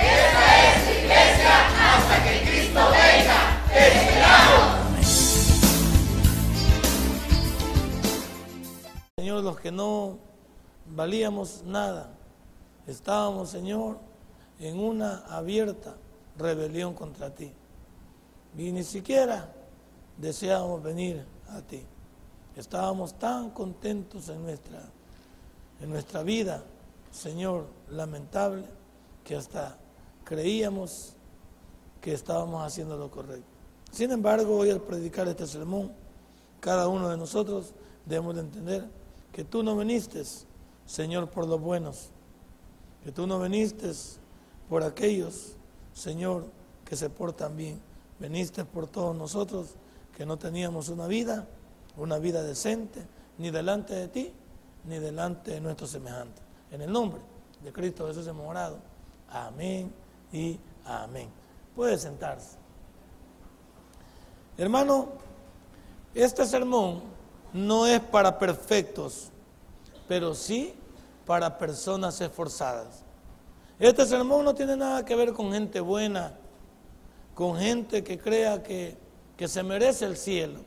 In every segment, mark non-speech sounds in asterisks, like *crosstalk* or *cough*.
Esta es iglesia hasta que Cristo venga. ¡Te esperamos! Señor, los que no valíamos nada, estábamos, Señor, en una abierta rebelión contra ti. Y ni siquiera deseábamos venir a ti. Estábamos tan contentos en nuestra, en nuestra vida, Señor, lamentable, que hasta creíamos que estábamos haciendo lo correcto. Sin embargo, hoy al predicar este sermón, cada uno de nosotros debemos de entender que tú no viniste, Señor, por los buenos, que tú no viniste por aquellos, Señor, que se portan bien. Veniste por todos nosotros que no teníamos una vida, una vida decente, ni delante de ti, ni delante de nuestros semejantes. En el nombre de Cristo Jesús hemos orado. Amén y amén. Puede sentarse. Hermano, este sermón no es para perfectos, pero sí para personas esforzadas. Este sermón no tiene nada que ver con gente buena, con gente que crea que, que se merece el cielo.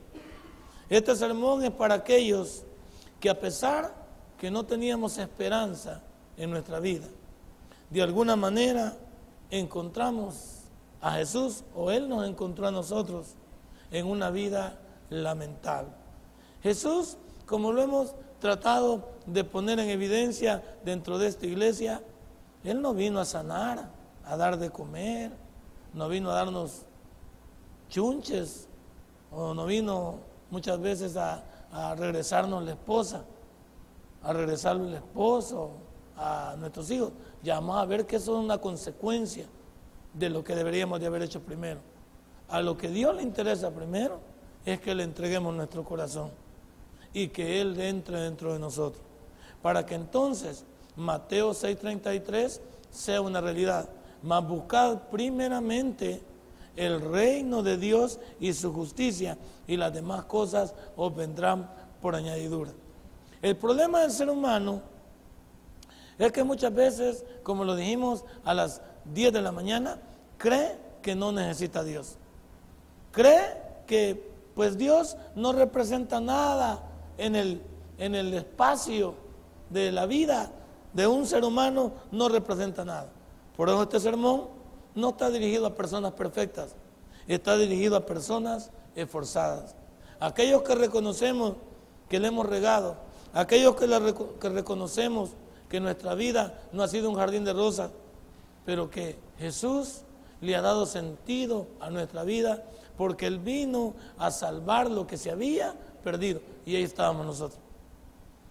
Este sermón es para aquellos que a pesar que no teníamos esperanza en nuestra vida, de alguna manera encontramos a Jesús o Él nos encontró a nosotros en una vida lamentable. Jesús, como lo hemos tratado de poner en evidencia dentro de esta iglesia, Él no vino a sanar, a dar de comer, no vino a darnos chunches, o no vino muchas veces a, a regresarnos la esposa, a regresarle el esposo, a nuestros hijos, llamamos a ver que eso es una consecuencia de lo que deberíamos de haber hecho primero. A lo que Dios le interesa primero es que le entreguemos nuestro corazón y que Él entre dentro de nosotros. Para que entonces Mateo 6:33 sea una realidad. Mas buscad primeramente el reino de Dios y su justicia y las demás cosas os vendrán por añadidura. El problema del ser humano es que muchas veces, como lo dijimos a las 10 de la mañana, cree que no necesita a Dios. Cree que pues Dios no representa nada en el, en el espacio de la vida de un ser humano, no representa nada. Por eso este sermón no está dirigido a personas perfectas, está dirigido a personas esforzadas. Aquellos que reconocemos que le hemos regado, aquellos que, que reconocemos que nuestra vida no ha sido un jardín de rosas, pero que Jesús le ha dado sentido a nuestra vida porque Él vino a salvar lo que se había perdido. Y ahí estábamos nosotros.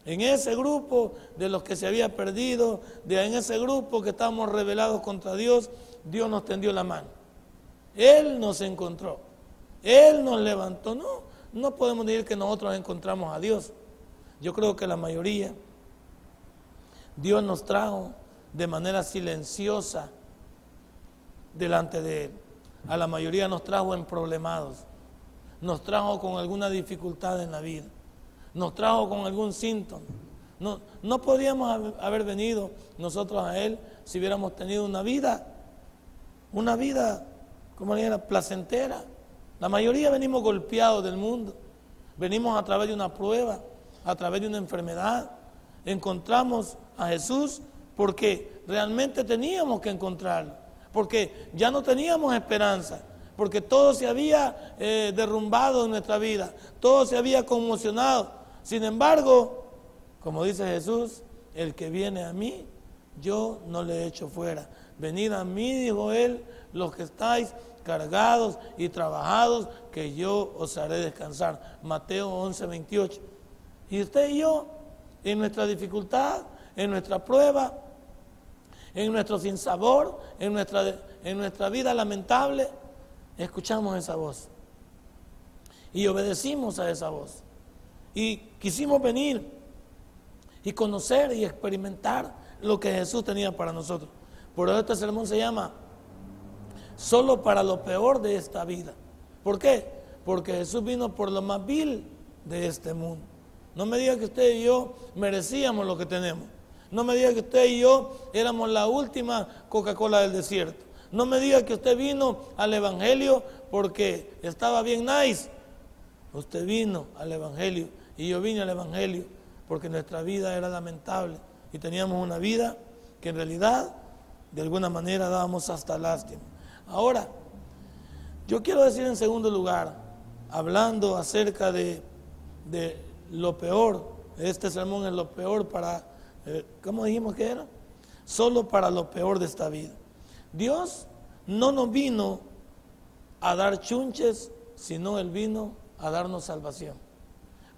En ese grupo de los que se había perdido, de en ese grupo que estábamos rebelados contra Dios, Dios nos tendió la mano. Él nos encontró. Él nos levantó. No, no podemos decir que nosotros encontramos a Dios. Yo creo que la mayoría Dios nos trajo de manera silenciosa delante de Él. A la mayoría nos trajo en problemados, nos trajo con alguna dificultad en la vida, nos trajo con algún síntoma. No, no podríamos haber venido nosotros a Él si hubiéramos tenido una vida, una vida, como le placentera. La mayoría venimos golpeados del mundo, venimos a través de una prueba, a través de una enfermedad, encontramos a Jesús porque realmente teníamos que encontrarlo, porque ya no teníamos esperanza, porque todo se había eh, derrumbado en nuestra vida, todo se había conmocionado. Sin embargo, como dice Jesús, el que viene a mí, yo no le echo fuera. Venid a mí, dijo él, los que estáis cargados y trabajados, que yo os haré descansar. Mateo 11, 28. Y usted y yo en nuestra dificultad, en nuestra prueba, en nuestro sinsabor, en nuestra, en nuestra vida lamentable, escuchamos esa voz. Y obedecimos a esa voz. Y quisimos venir y conocer y experimentar lo que Jesús tenía para nosotros. Por eso este sermón se llama Solo para lo peor de esta vida. ¿Por qué? Porque Jesús vino por lo más vil de este mundo. No me diga que usted y yo merecíamos lo que tenemos. No me diga que usted y yo éramos la última Coca-Cola del desierto. No me diga que usted vino al Evangelio porque estaba bien nice. Usted vino al Evangelio y yo vine al Evangelio porque nuestra vida era lamentable y teníamos una vida que en realidad de alguna manera dábamos hasta lástima. Ahora, yo quiero decir en segundo lugar, hablando acerca de, lo peor, este sermón es lo peor para, ¿cómo dijimos que era? Solo para lo peor de esta vida. Dios no nos vino a dar chunches, sino Él vino a darnos salvación.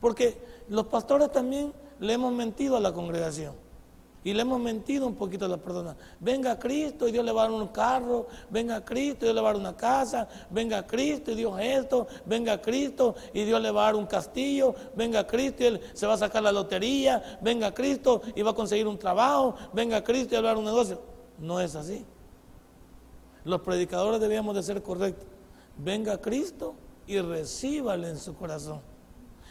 Porque los pastores también le hemos mentido a la congregación. Y le hemos mentido un poquito a las personas. Venga Cristo y Dios le va a dar un carro. Venga Cristo y Dios le va a dar una casa. Venga Cristo y Dios esto. Venga Cristo y Dios le va a dar un castillo. Venga Cristo y Él se va a sacar la lotería. Venga Cristo y va a conseguir un trabajo. Venga Cristo y va a dar un negocio. No es así. Los predicadores debíamos de ser correctos. Venga Cristo y recíbale en su corazón.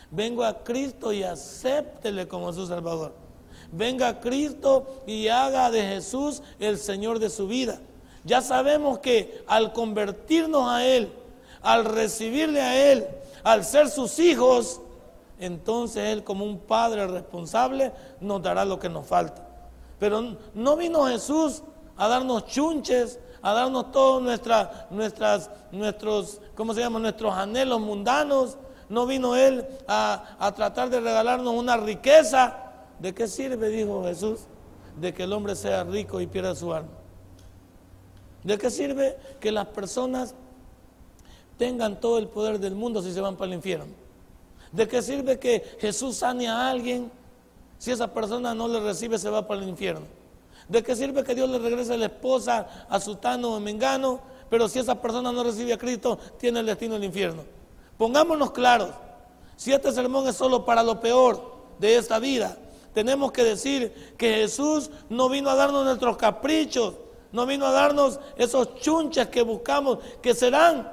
Vengo a Cristo y acéptele como su Salvador. Venga Cristo y haga de Jesús el Señor de su vida. Ya sabemos que al convertirnos a Él, al recibirle a Él, al ser sus hijos, entonces Él como un Padre responsable nos dará lo que nos falta. Pero no vino Jesús a darnos chunches, a darnos todos nuestra, nuestras, nuestros, ¿cómo se llama? Nuestros anhelos mundanos. No vino Él a, a tratar de regalarnos una riqueza. ¿De qué sirve, dijo Jesús, de que el hombre sea rico y pierda su alma? ¿De qué sirve que las personas tengan todo el poder del mundo si se van para el infierno? ¿De qué sirve que Jesús sane a alguien si esa persona no le recibe, se va para el infierno? ¿De qué sirve que Dios le regrese a la esposa a Sutano o Mengano, pero si esa persona no recibe a Cristo, tiene el destino del infierno? Pongámonos claros, si este sermón es solo para lo peor de esta vida, tenemos que decir que Jesús no vino a darnos nuestros caprichos, no vino a darnos esos chunches que buscamos, que serán,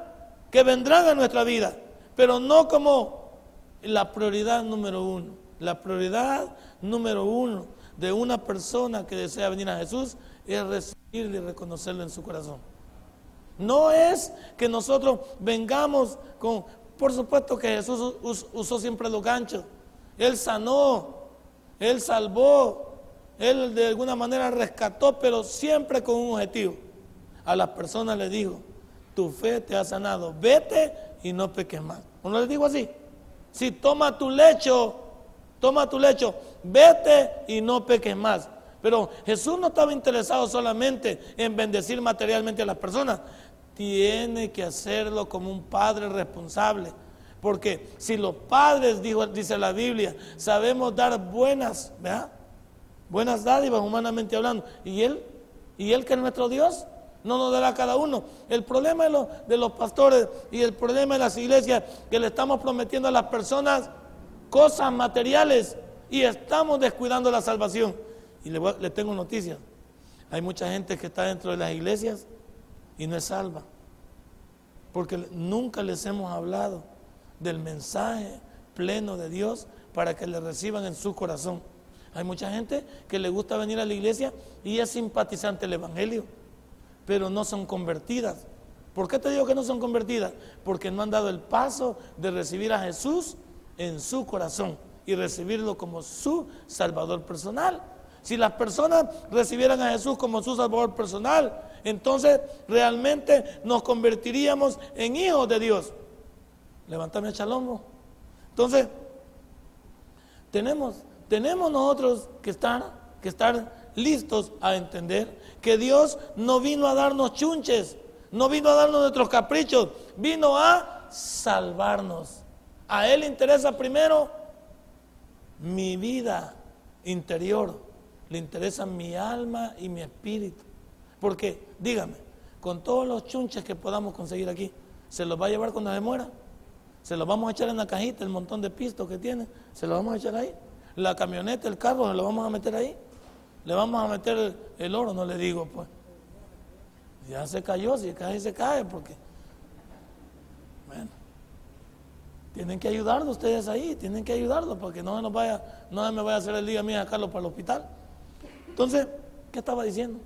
que vendrán a nuestra vida, pero no como la prioridad número uno. La prioridad número uno de una persona que desea venir a Jesús es recibirle y reconocerlo en su corazón. No es que nosotros vengamos con, por supuesto que Jesús usó siempre los ganchos. Él sanó, él salvó, Él de alguna manera rescató, pero siempre con un objetivo. A las personas le dijo, tu fe te ha sanado, vete y no peques más. ¿O no le digo así? Si toma tu lecho, toma tu lecho, vete y no peques más. Pero Jesús no estaba interesado solamente en bendecir materialmente a las personas, tiene que hacerlo como un padre responsable porque si los padres, dice la Biblia, sabemos dar buenas, ¿verdad? Buenas dádivas humanamente hablando. ¿Y Él? ¿Y Él que es nuestro Dios? No nos dará a cada uno. El problema de los, pastores y el problema de las iglesias que le estamos prometiendo a las personas cosas materiales y estamos descuidando la salvación. Y le tengo noticias. Hay mucha gente que está dentro de las iglesias y no es salva. Porque nunca les hemos hablado del mensaje pleno de Dios para que le reciban en su corazón. Hay mucha gente que le gusta venir a la iglesia y es simpatizante el Evangelio, pero no son convertidas. ¿Por qué te digo que no son convertidas? Porque no han dado el paso de recibir a Jesús en su corazón y recibirlo como su Salvador personal. Si las personas recibieran a Jesús como su Salvador personal, entonces realmente nos convertiríamos en hijos de Dios. Levántame el lomo. Entonces, tenemos, tenemos nosotros que estar, que estar listos a entender que Dios no vino a darnos chunches, no vino a darnos nuestros caprichos, vino a salvarnos. A Él interesa primero mi vida interior, le interesa mi alma y mi espíritu. Porque, dígame, con todos los chunches que podamos conseguir aquí, ¿se los va a llevar cuando se muera? ¿Se los vamos a echar en la cajita, el montón de pistos que tiene? ¿Se los vamos a echar ahí? La camioneta, el carro, ¿se lo vamos a meter ahí? ¿Le vamos a meter el, oro? No le digo, pues. Ya se cayó, si cae, se cae, porque... Bueno. Tienen que ayudarlo ustedes ahí, tienen que ayudarlo para que no, nos vaya, no me vaya a hacer el día a mí a sacarlo para el hospital. Entonces, ¿qué estaba diciendo?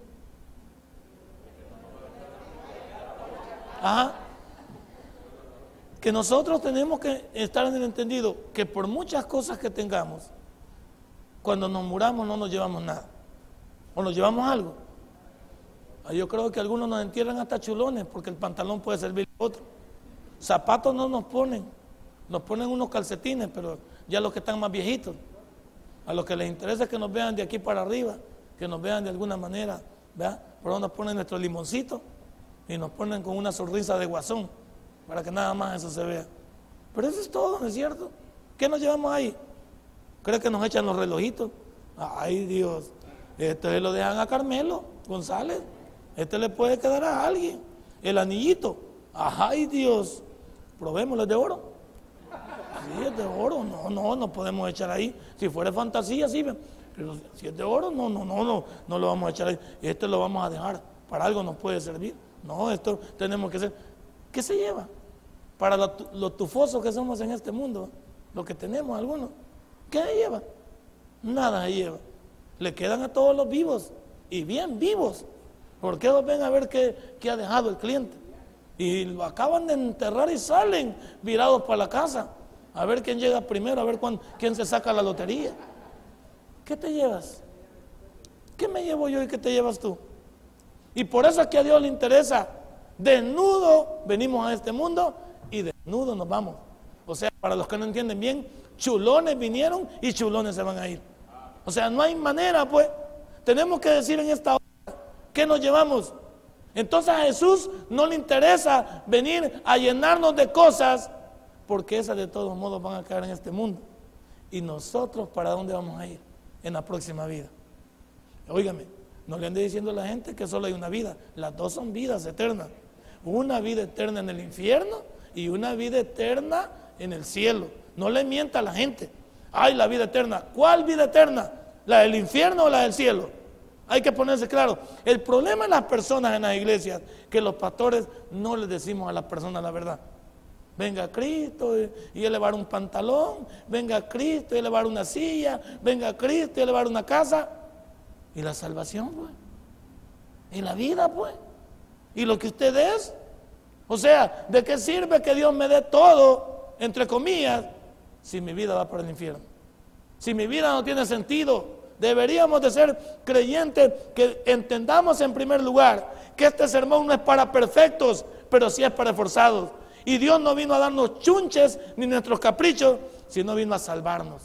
Ajá. Que nosotros tenemos que estar en el entendido que por muchas cosas que tengamos, cuando nos muramos no nos llevamos nada. O nos llevamos algo. Ah, yo creo que algunos nos entierran hasta chulones porque el pantalón puede servir a otro. Zapatos no nos ponen, nos ponen unos calcetines, pero ya los que están más viejitos. A los que les interesa que nos vean de aquí para arriba, que nos vean de alguna manera, ¿verdad? Por donde nos ponen nuestro limoncito y nos ponen con una sonrisa de guasón para que nada más eso se vea. Pero eso es todo, ¿no es cierto? ¿Qué nos llevamos ahí? ¿Cree que nos echan los relojitos? Ay Dios, este lo dejan a Carmelo González, este le puede quedar a alguien. El anillito, ay Dios, probémoslo de oro. Si es de oro, no, no, no podemos echar ahí. Si fuera fantasía, sí, pero si es de oro, no, no, no, no, no lo vamos a echar ahí. Este lo vamos a dejar, para algo nos puede servir. No, esto tenemos que ser. ¿Qué se lleva? Para lo, tufosos que somos en este mundo, lo que tenemos algunos. ¿Qué lleva? Nada lleva. Le quedan a todos los vivos y bien vivos. ¿Por qué ven a ver qué, ha dejado el cliente? Y lo acaban de enterrar y salen virados para la casa. A ver quién llega primero, a ver quién se saca la lotería. ¿Qué te llevas? ¿Qué me llevo yo y qué te llevas tú? Y por eso es a Dios le interesa. Desnudo venimos a este mundo y desnudo nos vamos. O sea, para los que no entienden bien, chulones vinieron y chulones se van a ir. O sea, no hay manera, pues. Tenemos que decir en esta hora que nos llevamos. Entonces a Jesús no le interesa venir a llenarnos de cosas, porque esas de todos modos van a caer en este mundo. ¿Y nosotros para dónde vamos a ir en la próxima vida? Óigame, no le ande diciendo a la gente que solo hay una vida. Las dos son vidas eternas. Una vida eterna en el infierno y una vida eterna en el cielo. No le mienta a la gente. Hay la vida eterna. ¿Cuál vida eterna? ¿La del infierno o la del cielo? Hay que ponerse claro. El problema de las personas en las iglesias, que los pastores no les decimos a las personas la verdad. Venga Cristo y elevar un pantalón, venga Cristo y elevar una silla, venga Cristo y elevar una casa. Y la salvación, pues. Y la vida, pues. Y lo que usted es. O sea, ¿de qué sirve que Dios me dé todo, entre comillas, si mi vida va para el infierno? Si mi vida no tiene sentido. Deberíamos de ser creyentes que entendamos en primer lugar que este sermón no es para perfectos, pero sí es para esforzados. Y Dios no vino a darnos chunches ni nuestros caprichos, sino vino a salvarnos.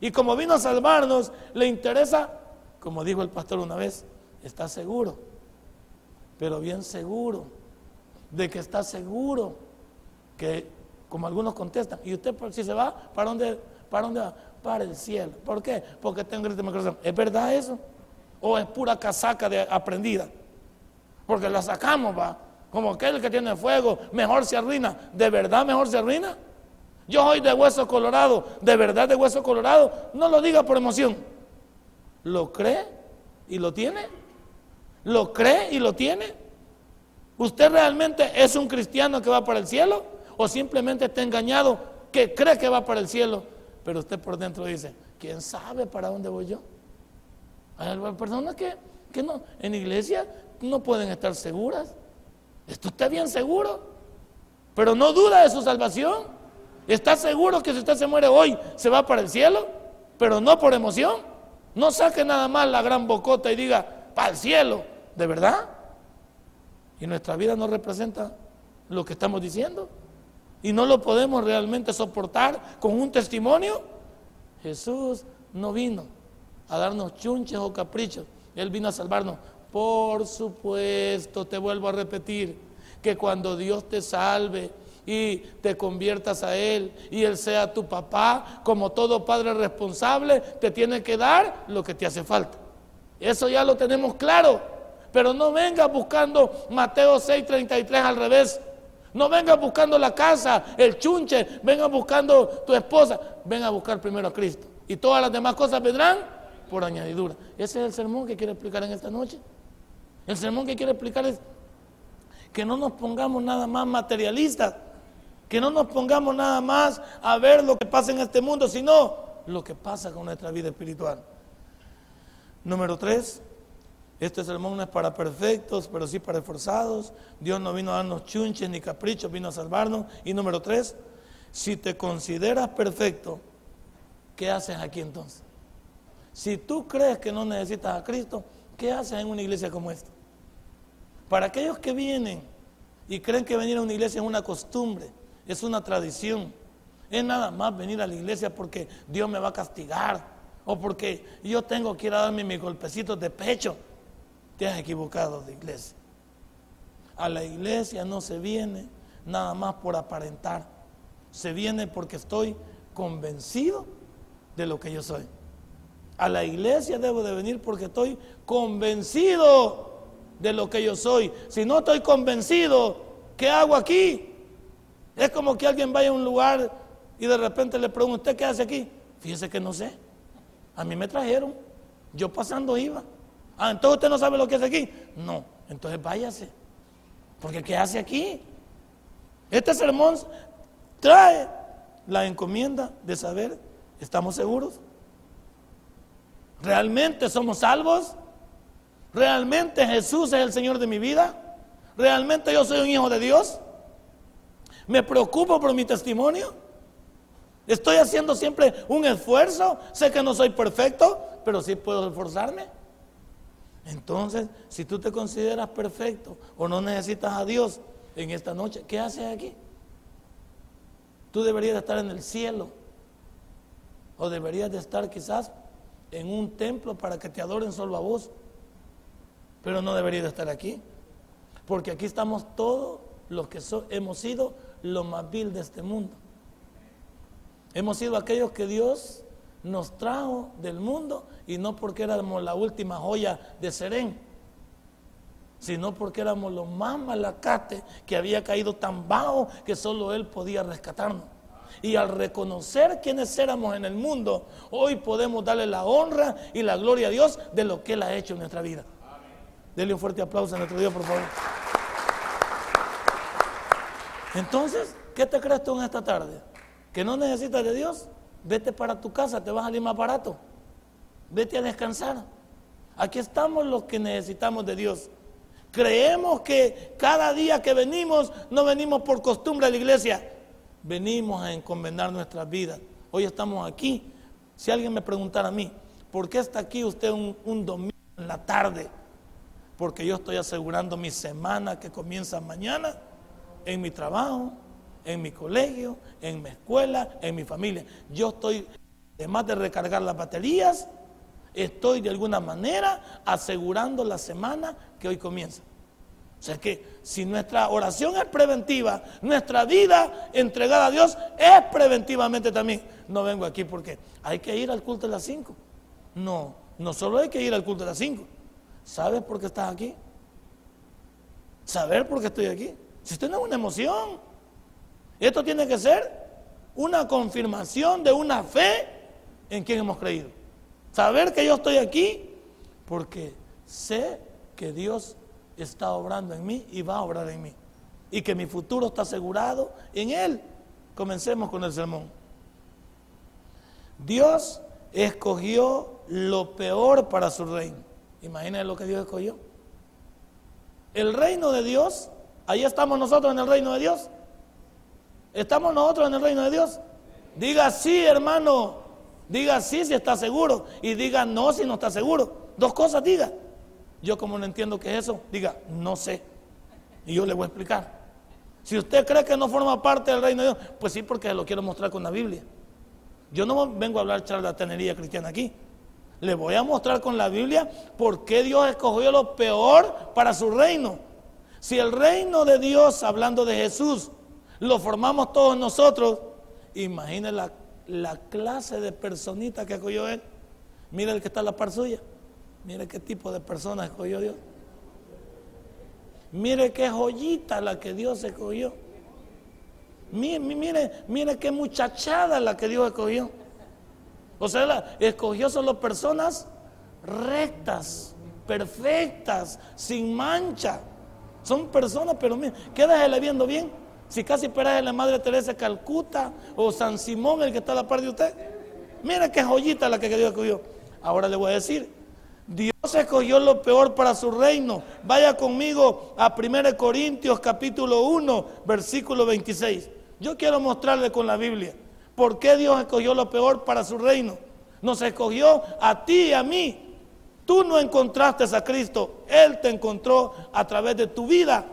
Y como vino a salvarnos, le interesa como dijo el pastor una vez, está seguro, pero bien seguro, de que está seguro, que como algunos contestan, y usted si se va, ¿para dónde, para dónde va? Para el cielo. ¿Por qué? Porque tengo este corazón. ¿Es verdad eso? ¿O es pura casaca de aprendida? Porque la sacamos, va. Como aquel que tiene fuego, mejor se arruina. ¿De verdad mejor se arruina? Yo soy de hueso colorado, ¿de verdad de hueso colorado? No lo diga por emoción. ¿Lo cree y lo tiene? ¿Lo cree y lo tiene? ¿Usted realmente es un cristiano que va para el cielo? ¿O simplemente está engañado que cree que va para el cielo? Pero usted por dentro dice, ¿quién sabe para dónde voy yo? Hay personas que, que no, en iglesia no pueden estar seguras. Está bien seguro, pero no duda de su salvación. Está seguro que si usted se muere hoy, se va para el cielo, pero no por emoción. No saque nada más la gran bocota y diga, para el cielo, ¿de verdad? Y nuestra vida no representa lo que estamos diciendo. Y no lo podemos realmente soportar con un testimonio. Jesús no vino a darnos chunches o caprichos. Él vino a salvarnos. Por supuesto, te vuelvo a repetir, que cuando Dios te salve, y te conviertas a Él y Él sea tu papá, como todo padre responsable, te tiene que dar lo que te hace falta. Eso ya lo tenemos claro. Pero no vengas buscando Mateo 6:33 al revés. No vengas buscando la casa, el chunche, vengas buscando tu esposa. Venga a buscar primero a Cristo. Y todas las demás cosas vendrán por añadidura. Ese es el sermón que quiero explicar en esta noche. El sermón que quiero explicar es que no nos pongamos nada más materialistas, que no nos pongamos nada más a ver lo que pasa en este mundo, sino lo que pasa con nuestra vida espiritual. Número tres, este sermón no es para perfectos, pero sí para esforzados. Dios no vino a darnos chunches ni caprichos, vino a salvarnos. Y número tres, si te consideras perfecto, ¿qué haces aquí entonces? Si tú crees que no necesitas a Cristo, ¿qué haces en una iglesia como esta? Para aquellos que vienen y creen que venir a una iglesia es una costumbre, es una tradición, es nada más venir a la iglesia porque Dios me va a castigar o porque yo tengo que ir a darme mis golpecitos de pecho. Te has equivocado de iglesia. A la iglesia no se viene nada más por aparentar. Se viene porque estoy convencido de lo que yo soy. A la iglesia debo de venir porque estoy convencido de lo que yo soy. Si no estoy convencido, ¿qué hago aquí? Es como que alguien vaya a un lugar y de repente le pregunto, ¿usted qué hace aquí? Fíjese que no sé. A mí me trajeron. Yo pasando iba. Ah, entonces usted no sabe lo que hace aquí. No, entonces váyase. Porque ¿qué hace aquí? Este sermón trae la encomienda de saber, ¿estamos seguros? ¿Realmente somos salvos? ¿Realmente Jesús es el Señor de mi vida? ¿Realmente yo soy un hijo de Dios? ¿Me preocupo por mi testimonio? ¿Estoy haciendo siempre un esfuerzo? Sé que no soy perfecto, pero sí puedo esforzarme. Entonces, si tú te consideras perfecto o no necesitas a Dios en esta noche, ¿qué haces aquí? Tú deberías de estar en el cielo o deberías de estar quizás en un templo para que te adoren solo a vos pero no debería de estar aquí. Porque aquí estamos todos los que hemos sido lo más vil de este mundo. Hemos sido aquellos que Dios nos trajo del mundo y no porque éramos la última joya de Serén, sino porque éramos los más malacates que había caído tan bajo que solo Él podía rescatarnos. Y al reconocer quiénes éramos en el mundo, hoy podemos darle la honra y la gloria a Dios de lo que Él ha hecho en nuestra vida. Dele un fuerte aplauso a nuestro Dios, por favor. Entonces, ¿qué te crees tú en esta tarde? ¿Que no necesitas de Dios? Vete para tu casa, te vas a salir más barato. Vete a descansar. Aquí estamos los que necesitamos de Dios. Creemos que cada día que venimos, no venimos por costumbre a la iglesia, venimos a encomendar nuestras vidas. Hoy estamos aquí. Si alguien me preguntara a mí, ¿por qué está aquí usted un, un domingo en la tarde? porque yo estoy asegurando mi semana que comienza mañana en mi trabajo, en mi colegio, en mi escuela, en mi familia. Yo estoy, además de recargar las baterías, estoy de alguna manera asegurando la semana que hoy comienza. O sea que si nuestra oración es preventiva, nuestra vida entregada a Dios es preventivamente también. No vengo aquí porque hay que ir al culto de las 5. No, no solo hay que ir al culto de las 5 ¿Sabes por qué estás aquí? Saber por qué estoy aquí. Si usted no es una emoción, esto tiene que ser una confirmación de una fe en quien hemos creído. Saber que yo estoy aquí porque sé que Dios está obrando en mí y va a obrar en mí. Y que mi futuro está asegurado en Él. Comencemos con el sermón. Dios escogió lo peor para su reino. Imagínense lo que Dios escogió. El reino de Dios, ahí estamos nosotros en el reino de Dios. ¿Estamos nosotros en el reino de Dios? Diga sí, hermano. Diga sí si está seguro. Y diga no si no está seguro. Dos cosas diga. Yo como no entiendo qué es eso, diga no sé. Y yo le voy a explicar. Si usted cree que no forma parte del reino de Dios, pues sí, porque lo quiero mostrar con la Biblia. Yo no vengo a hablar charlatanería cristiana aquí. Le voy a mostrar con la Biblia por qué Dios escogió lo peor para su reino. Si el reino de Dios, hablando de Jesús, lo formamos todos nosotros, imagine la, clase de personita que escogió Él. Mira el que está en la par suya. Mira qué tipo de persona escogió Dios. Mire qué joyita la que Dios escogió. Mire, mire, mire qué muchachada la que Dios escogió. O sea, la, escogió solo personas rectas, perfectas, sin mancha. Son personas, pero mire, quédese viendo bien. Si casi esperas la Madre Teresa Calcuta o San Simón, el que está a la par de usted. Mire qué joyita la que Dios escogió. Ahora le voy a decir, Dios escogió lo peor para su reino. Vaya conmigo a 1 Corintios capítulo 1, versículo 26. Yo quiero mostrarle con la Biblia por qué Dios escogió lo peor para su reino. Nos escogió a ti y a mí. Tú no encontraste a Cristo, Él te encontró a través de tu vida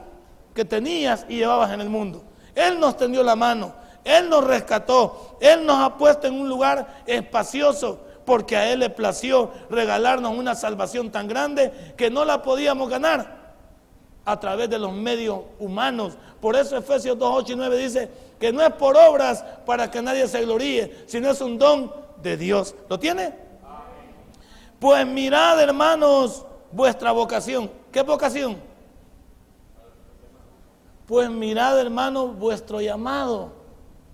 que tenías y llevabas en el mundo. Él nos tendió la mano, Él nos rescató, Él nos ha puesto en un lugar espacioso porque a Él le plació regalarnos una salvación tan grande que no la podíamos ganar a través de los medios humanos. Por eso Efesios 2, 8 y 9 dice que no es por obras para que nadie se gloríe, sino es un don de Dios. ¿Lo tiene? Pues mirad, hermanos, vuestra vocación. ¿Qué vocación? Pues mirad, hermanos, vuestro llamado,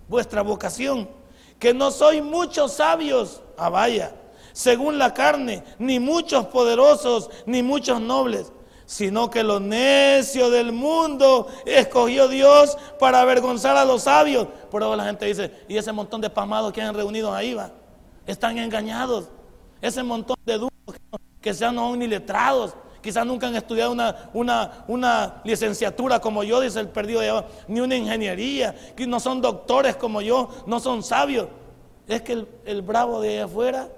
vuestra vocación. Que no sois muchos sabios, ah vaya, según la carne, ni muchos poderosos, ni muchos nobles, sino que lo necio del mundo escogió Dios para avergonzar a los sabios. Por eso la gente dice, y ese montón de pasmados que han reunido ahí va, están engañados. Ese montón de duros que sean no ni letrados, quizás nunca han estudiado una, una, una, licenciatura como yo, dice el perdido de abajo, ni una ingeniería, que no son doctores como yo, no son sabios. Es que el, el bravo de afuera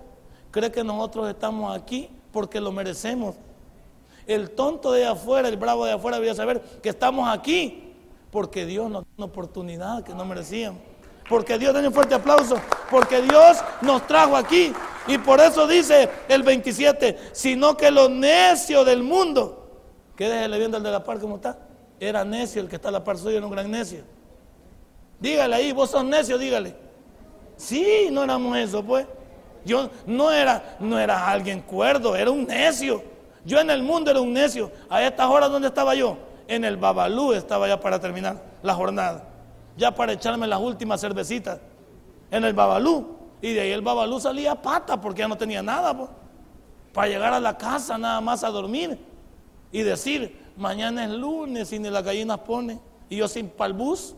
cree que nosotros estamos aquí porque lo merecemos. El tonto de afuera, el bravo de afuera, debería saber que estamos aquí porque Dios nos dio una oportunidad que no merecíamos. Porque Dios, denle un fuerte aplauso, porque Dios nos trajo aquí. Y por eso dice el 27, sino que lo necio del mundo, que déjele viendo el de la par como está, era necio el que está a la par suyo, era un gran necio. Dígale ahí, vos sos necio, dígale. Sí, no éramos eso, pues. Yo no era, no era alguien cuerdo, era un necio. Yo en el mundo era un necio. A estas horas, ¿dónde estaba yo? En el Babalú estaba ya para terminar la jornada. Ya para echarme las últimas cervecitas. En el Babalú. Y de ahí el babalú salía a pata porque ya no tenía nada. Para llegar a la casa nada más a dormir. Y decir, mañana es lunes y ni las gallinas ponen. Y yo sin palbús.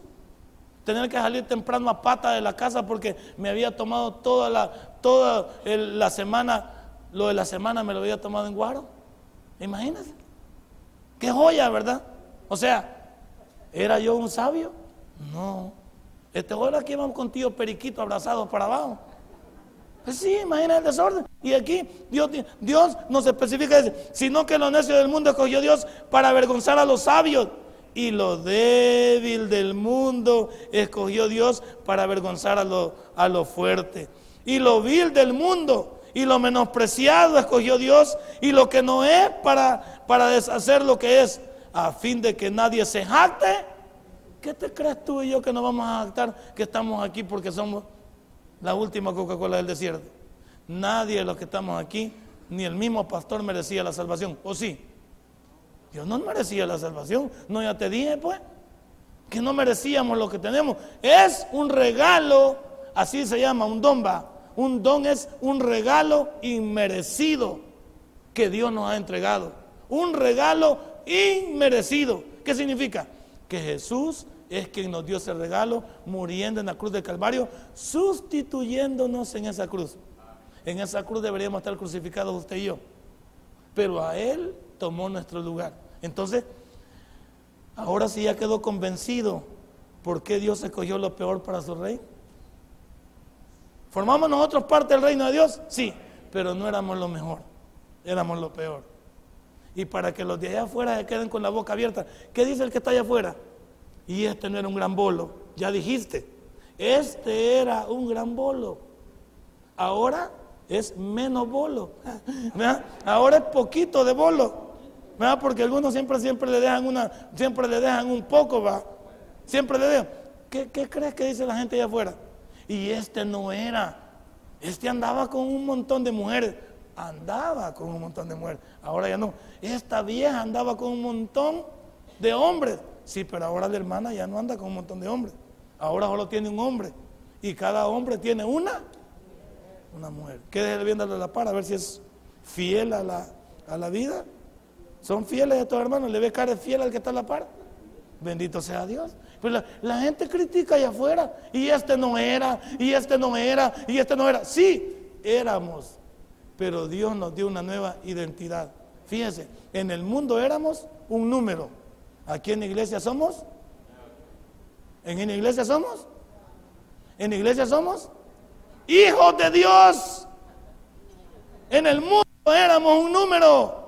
Tener que salir temprano a pata de la casa porque me había tomado toda la, toda la semana, lo de la semana me lo había tomado en guaro. Imagínense. Qué joya, ¿verdad? O sea, ¿era yo un sabio? No. Este hora aquí vamos con tío Periquito abrazados para abajo. Pues sí, imagina el desorden. Y aquí Dios, Dios nos especifica, sino que lo necio del mundo escogió Dios para avergonzar a los sabios. Y lo débil del mundo escogió Dios para avergonzar a lo, a lo fuerte. Y lo vil del mundo y lo menospreciado escogió Dios. Y lo que no es para, para deshacer lo que es, a fin de que nadie se jacte. ¿Qué te crees tú y yo que nos vamos a jactar que estamos aquí porque somos la última Coca-Cola del desierto. Nadie de los que estamos aquí, ni el mismo pastor merecía la salvación. ¿O sí? Dios no merecía la salvación. No, ya te dije, pues, que no merecíamos lo que tenemos. Es un regalo, así se llama, un don va. Un don es un regalo inmerecido que Dios nos ha entregado. Un regalo inmerecido. ¿Qué significa? Que Jesús es quien nos dio ese regalo muriendo en la cruz del Calvario, sustituyéndonos en esa cruz. En esa cruz deberíamos estar crucificados usted y yo. Pero a Él tomó nuestro lugar. Entonces, ahora sí ya quedó convencido por qué Dios escogió lo peor para su rey. ¿Formamos nosotros parte del reino de Dios? Sí, pero no éramos lo mejor, éramos lo peor. Y para que los de allá afuera se queden con la boca abierta, ¿qué dice el que está allá afuera? Y este no era un gran bolo, ya dijiste. Este era un gran bolo. Ahora es menos bolo. *laughs* Ahora es poquito de bolo. Porque algunos siempre, siempre le dejan una, siempre le dejan un poco, va. Siempre le dejan. ¿Qué, ¿Qué crees que dice la gente allá afuera? Y este no era. Este andaba con un montón de mujeres. Andaba con un montón de mujeres. Ahora ya no. Esta vieja andaba con un montón de hombres. Sí, pero ahora la hermana ya no anda con un montón de hombres. Ahora solo tiene un hombre. Y cada hombre tiene una, una mujer. Quédese viendo la par a ver si es fiel a la, a la vida. Son fieles estos hermanos. Le ve cara fiel al que está a la par. Bendito sea Dios. Pues la, la, gente critica allá afuera. Y este no era, y este no era, y este no era. Sí, éramos. Pero Dios nos dio una nueva identidad. Fíjense, en el mundo éramos un número. Aquí en la iglesia somos. ¿En iglesia somos? En iglesia somos hijos de Dios. En el mundo éramos un número.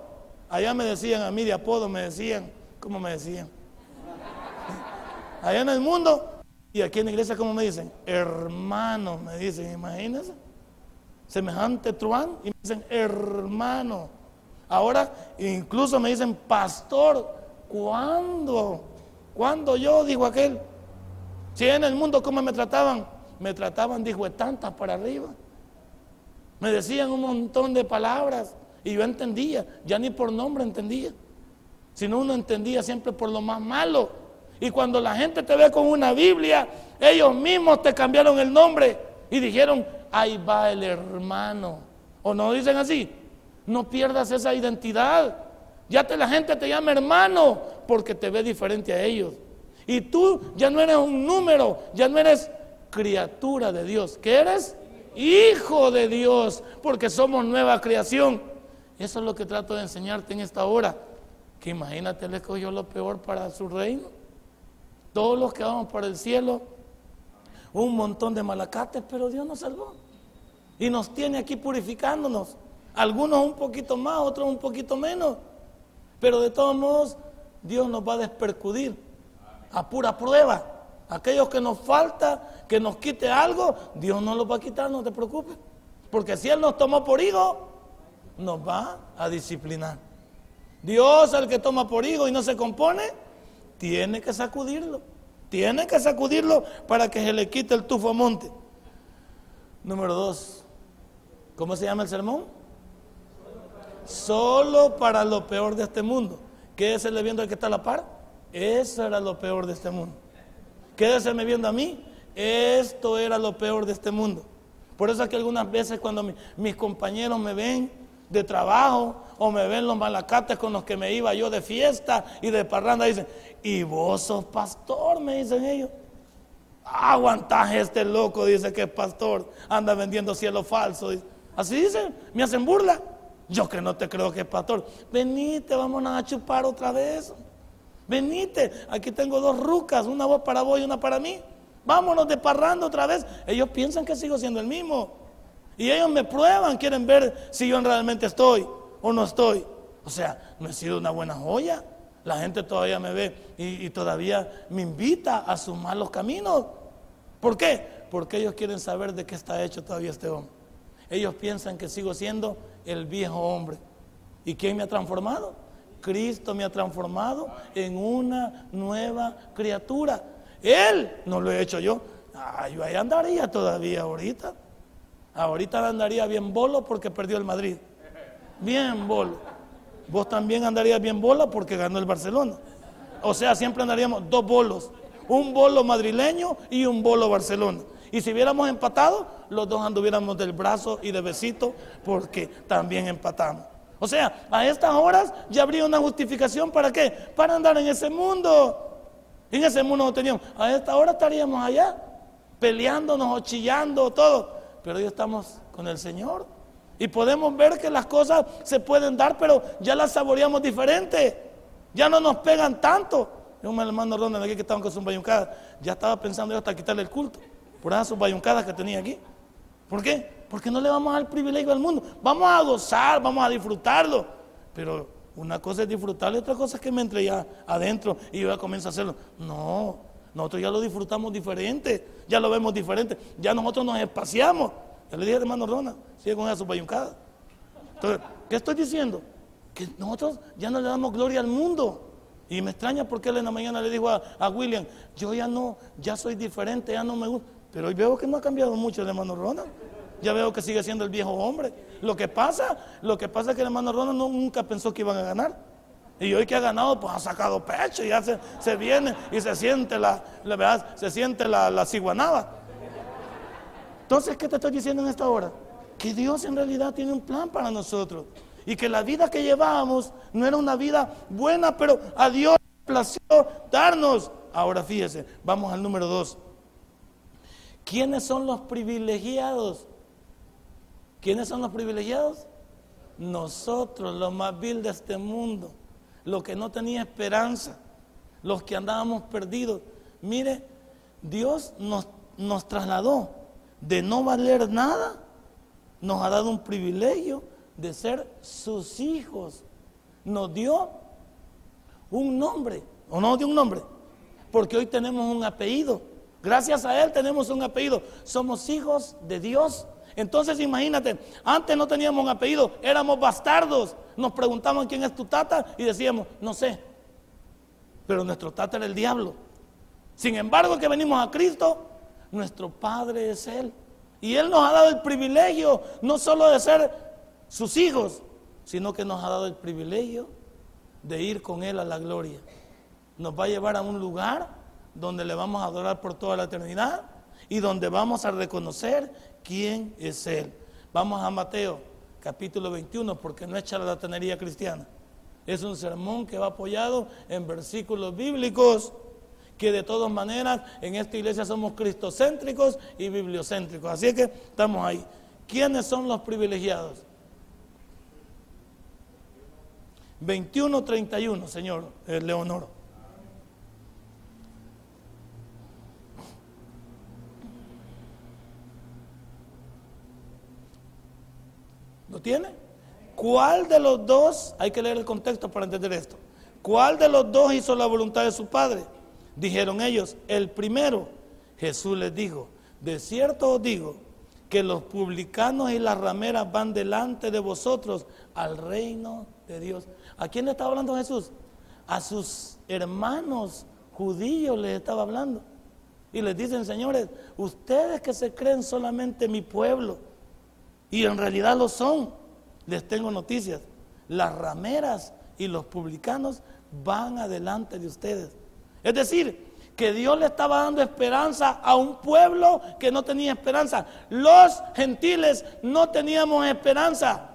Allá me decían a mí de apodo, me decían, ¿cómo me decían? Allá en el mundo y aquí en la iglesia, ¿cómo me dicen? Hermano, me dicen, imagínense. Semejante truán y me dicen hermano. Ahora incluso me dicen pastor. ¿Cuándo? ¿Cuándo yo? Dijo aquel. Si en el mundo, ¿cómo me trataban? Me trataban, dijo, de tantas para arriba. Me decían un montón de palabras y yo entendía, ya ni por nombre entendía, sino uno entendía siempre por lo más malo. Y cuando la gente te ve con una Biblia, ellos mismos te cambiaron el nombre y dijeron, ahí va el hermano. ¿O no dicen así? No pierdas esa identidad. Ya te, la gente te llama hermano porque te ve diferente a ellos. Y tú ya no eres un número, ya no eres criatura de Dios. ¿Qué eres? Hijo de Dios, porque somos nueva creación. Eso es lo que trato de enseñarte en esta hora. Que imagínate, le escogió lo peor para su reino. Todos los que vamos para el cielo, un montón de malacates, pero Dios nos salvó. Y nos tiene aquí purificándonos. Algunos un poquito más, otros un poquito menos. Pero de todos modos, Dios nos va a despercudir a pura prueba. Aquellos que nos falta, que nos quite algo, Dios no lo va a quitar, no te preocupes. Porque si Él nos tomó por hijo, nos va a disciplinar. Dios, el que toma por hijo y no se compone, tiene que sacudirlo. Tiene que sacudirlo para que se le quite el tufo a monte. Número dos. ¿Cómo se llama el sermón? Solo para lo peor de este mundo. Quédese viendo el que está a la par. Eso era lo peor de este mundo. Quédese viendo a mí. Esto era lo peor de este mundo. Por eso es que algunas veces cuando mis compañeros me ven de trabajo o me ven los malacates con los que me iba yo de fiesta y de parranda, dicen, y vos sos pastor, me dicen ellos. Aguantás este loco, dice que es pastor, anda vendiendo cielo falso. Así dicen, me hacen burla. Yo que no te creo que es pastor. Venite, vamos a chupar otra vez. Venite, aquí tengo dos rucas, una voz para vos y una para mí. Vámonos de parranda otra vez. Ellos piensan que sigo siendo el mismo. Y ellos me prueban, quieren ver si yo realmente estoy o no estoy. O sea, no he sido una buena joya. La gente todavía me ve y, todavía me invita a sus malos caminos. ¿Por qué? Porque ellos quieren saber de qué está hecho todavía este hombre. Ellos piensan que sigo siendo el viejo hombre. ¿Y quién me ha transformado? Cristo me ha transformado en una nueva criatura. Él no lo he hecho yo. Ah, yo ahí andaría todavía ahorita. Ahorita andaría bien bolo porque perdió el Madrid. Bien bolo. Vos también andarías bien bola porque ganó el Barcelona. O sea, siempre andaríamos dos bolos. Un bolo madrileño y un bolo Barcelona. Y si hubiéramos empatado, los dos anduviéramos del brazo y de besito porque también empatamos. O sea, a estas horas ya habría una justificación para qué? Para andar en ese mundo. En ese mundo no teníamos. A esta hora estaríamos allá, peleándonos o chillando, todo pero hoy estamos con el Señor. Y podemos ver que las cosas se pueden dar, pero ya las saboreamos diferente. Ya no nos pegan tanto. Yo me hermano Ronald aquí que estaban con sus bayuncadas. Ya estaba pensando yo hasta quitarle el culto. Esas sus que tenía aquí. ¿Por qué? Porque no le vamos a dar privilegio al mundo. Vamos a gozar, vamos a disfrutarlo. Pero una cosa es disfrutarlo y otra cosa es que me entre ya adentro y yo ya comienzo a hacerlo. No, nosotros ya lo disfrutamos diferente, ya lo vemos diferente, ya nosotros nos espaciamos. Ya le dije hermano Rona, sigue con esa payuncada. Entonces, ¿qué estoy diciendo? Que nosotros ya no le damos gloria al mundo. Y me extraña porque él en la mañana le dijo a, William, yo ya no, ya soy diferente, ya no me gusta. Pero hoy veo que no ha cambiado mucho el hermano Ronald. Ya veo que sigue siendo el viejo hombre. Lo que pasa, lo que pasa es que el hermano Ronald nunca pensó que iban a ganar. Y hoy que ha ganado, pues ha sacado pecho y ya se, viene y se siente la, la verdad, se siente la, la. Entonces, ¿qué te estoy diciendo en esta hora? Que Dios en realidad tiene un plan para nosotros. Y que la vida que llevábamos no era una vida buena, pero a Dios le plació darnos. Ahora fíjese, vamos al número dos. ¿Quiénes son los privilegiados? ¿Quiénes son los privilegiados? Nosotros, los más vil de este mundo, los que no tenía esperanza, los que andábamos perdidos. Mire, Dios nos, nos trasladó de no valer nada, nos ha dado un privilegio de ser sus hijos. Nos dio un nombre, o no dio un nombre, porque hoy tenemos un apellido. Gracias a Él tenemos un apellido. Somos hijos de Dios. Entonces imagínate, antes no teníamos un apellido, éramos bastardos. Nos preguntaban quién es tu tata y decíamos, no sé. Pero nuestro tata era el diablo. Sin embargo, que venimos a Cristo, nuestro Padre es Él. Y Él nos ha dado el privilegio no solo de ser sus hijos, sino que nos ha dado el privilegio de ir con Él a la gloria. Nos va a llevar a un lugar donde le vamos a adorar por toda la eternidad y donde vamos a reconocer quién es Él. Vamos a Mateo capítulo 21 porque no es charlatanería cristiana. Es un sermón que va apoyado en versículos bíblicos que de todas maneras en esta iglesia somos cristocéntricos y bibliocéntricos. Así que estamos ahí. ¿Quiénes son los privilegiados? 21-31, señor eh, Leonor. ¿Cuál de los dos, hay que leer el contexto para entender esto, cuál de los dos hizo la voluntad de su padre? Dijeron ellos, el primero. Jesús les dijo, de cierto os digo que los publicanos y las rameras van delante de vosotros al reino de Dios. ¿A quién le estaba hablando Jesús? A sus hermanos judíos les estaba hablando. Y les dicen, señores, ustedes que se creen solamente mi pueblo, y en realidad lo son, les tengo noticias. Las rameras y los publicanos van adelante de ustedes. Es decir, que Dios le estaba dando esperanza a un pueblo que no tenía esperanza. Los gentiles no teníamos esperanza,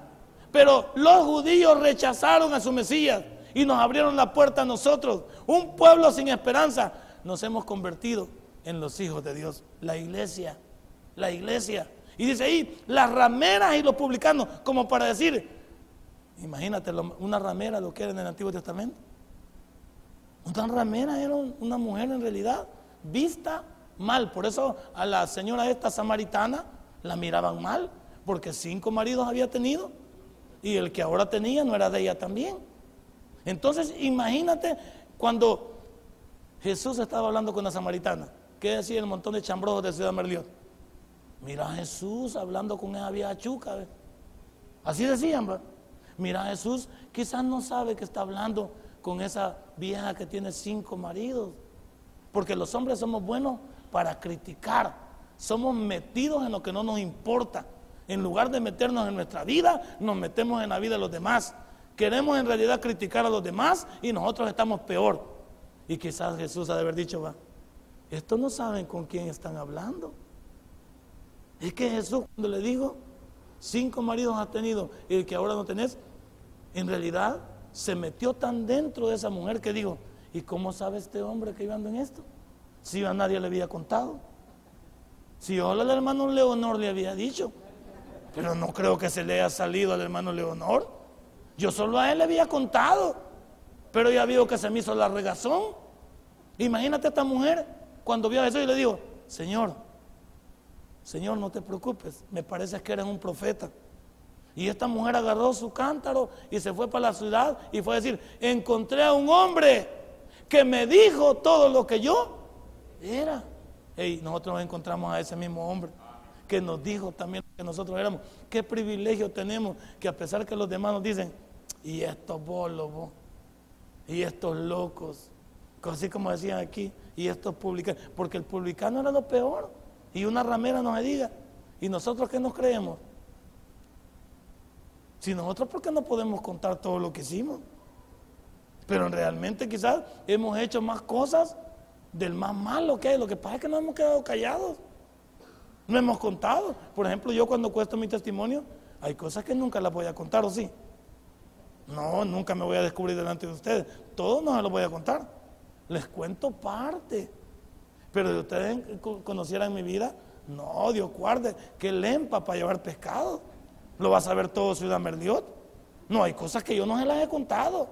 pero los judíos rechazaron a su Mesías y nos abrieron la puerta a nosotros. Un pueblo sin esperanza. Nos hemos convertido en los hijos de Dios. La iglesia, la iglesia. Y dice ahí, las rameras y los publicanos, como para decir, imagínate una ramera lo que era en el Antiguo Testamento. Una ramera era una mujer en realidad vista mal. Por eso a la señora esta samaritana la miraban mal, porque cinco maridos había tenido y el que ahora tenía no era de ella también. Entonces imagínate cuando Jesús estaba hablando con la samaritana. ¿Qué decía el montón de chambrojos de Ciudad Merliot? Mira a Jesús hablando con esa vieja chuca. Así decían. Mira a Jesús, quizás no sabe que está hablando con esa vieja que tiene cinco maridos. Porque los hombres somos buenos para criticar. Somos metidos en lo que no nos importa. En lugar de meternos en nuestra vida, nos metemos en la vida de los demás. Queremos en realidad criticar a los demás y nosotros estamos peor. Y quizás Jesús ha de haber dicho, va, estos no saben con quién están hablando. Es que Jesús cuando le dijo, cinco maridos has tenido y el que ahora no tenés, en realidad se metió tan dentro de esa mujer que dijo, ¿y cómo sabe este hombre que iba ando en esto? Si a nadie le había contado. Si yo al hermano Leonor le había dicho, pero no creo que se le haya salido al hermano Leonor. Yo solo a él le había contado, pero ya vio que se me hizo la regazón. Imagínate a esta mujer cuando vio a Jesús y le dijo, Señor, Señor, no te preocupes, me parece que eres un profeta. Y esta mujer agarró su cántaro y se fue para la ciudad y fue a decir, encontré a un hombre que me dijo todo lo que yo era. Y nosotros nos encontramos a ese mismo hombre que nos dijo también que nosotros éramos. Qué privilegio tenemos que a pesar que los demás nos dicen, y estos bolos, y estos locos, así como decían aquí, y estos publicanos, porque el publicano era lo peor, y una ramera no me diga, y nosotros qué nos creemos, si nosotros, ¿por qué no podemos contar todo lo que hicimos? Pero realmente quizás hemos hecho más cosas del más malo que hay. Lo que pasa es que no hemos quedado callados. No hemos contado. Por ejemplo, yo cuando cuesto mi testimonio, hay cosas que nunca las voy a contar, ¿o sí? No, nunca me voy a descubrir delante de ustedes. Todo no se los voy a contar. Les cuento parte. Pero de ustedes conocieran mi vida, no, Dios guarde, que lempa para llevar pescado. Lo va a saber todo Ciudad Merliot. No, hay cosas que yo no se las he contado.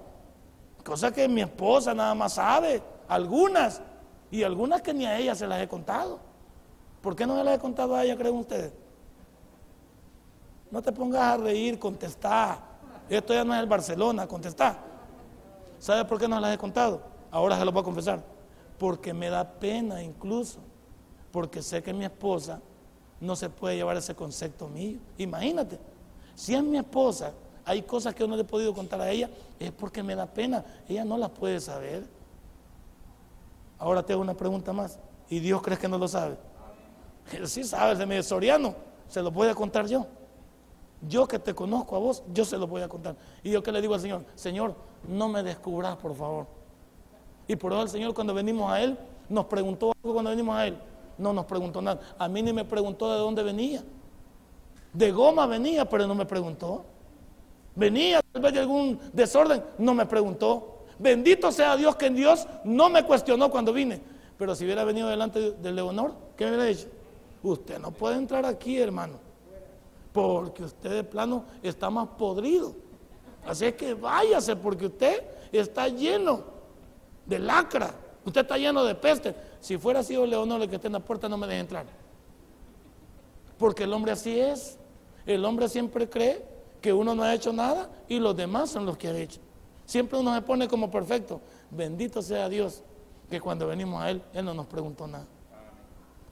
Cosas que mi esposa nada más sabe. Algunas. Y algunas que ni a ella se las he contado. ¿Por qué no se las he contado a ella, creen ustedes? No te pongas a reír, contestá. Esto ya no es el Barcelona, contestá. ¿Sabe por qué no se las he contado? Ahora se lo voy a confesar. Porque me da pena incluso. Porque sé que mi esposa no se puede llevar ese concepto mío. Imagínate, si es mi esposa, hay cosas que yo no le he podido contar a ella, es porque me da pena. Ella no las puede saber. Ahora te hago una pregunta más. ¿Y Dios crees que no lo sabe? Él sí sabe, se me soriano, se lo voy a contar yo. Yo que te conozco a vos, yo se lo voy a contar. Y yo que le digo al Señor, Señor, no me descubras, por favor. Y por eso el Señor cuando venimos a Él, nos preguntó algo cuando venimos a Él. No nos preguntó nada. A mí ni me preguntó de dónde venía. De goma venía, pero no me preguntó. Venía tal vez de algún desorden, no me preguntó. Bendito sea Dios que en Dios no me cuestionó cuando vine. Pero si hubiera venido delante de Leonor, ¿qué me hubiera dicho? Usted no puede entrar aquí, hermano. Porque usted de plano está más podrido. Así es que váyase porque usted está lleno de lacra. Usted está lleno de peste. Si fuera sido Leonor el que esté en la puerta, no me deje entrar. Porque el hombre así es. El hombre siempre cree que uno no ha hecho nada y los demás son los que han hecho. Siempre uno se pone como perfecto. Bendito sea Dios que cuando venimos a Él, Él no nos preguntó nada.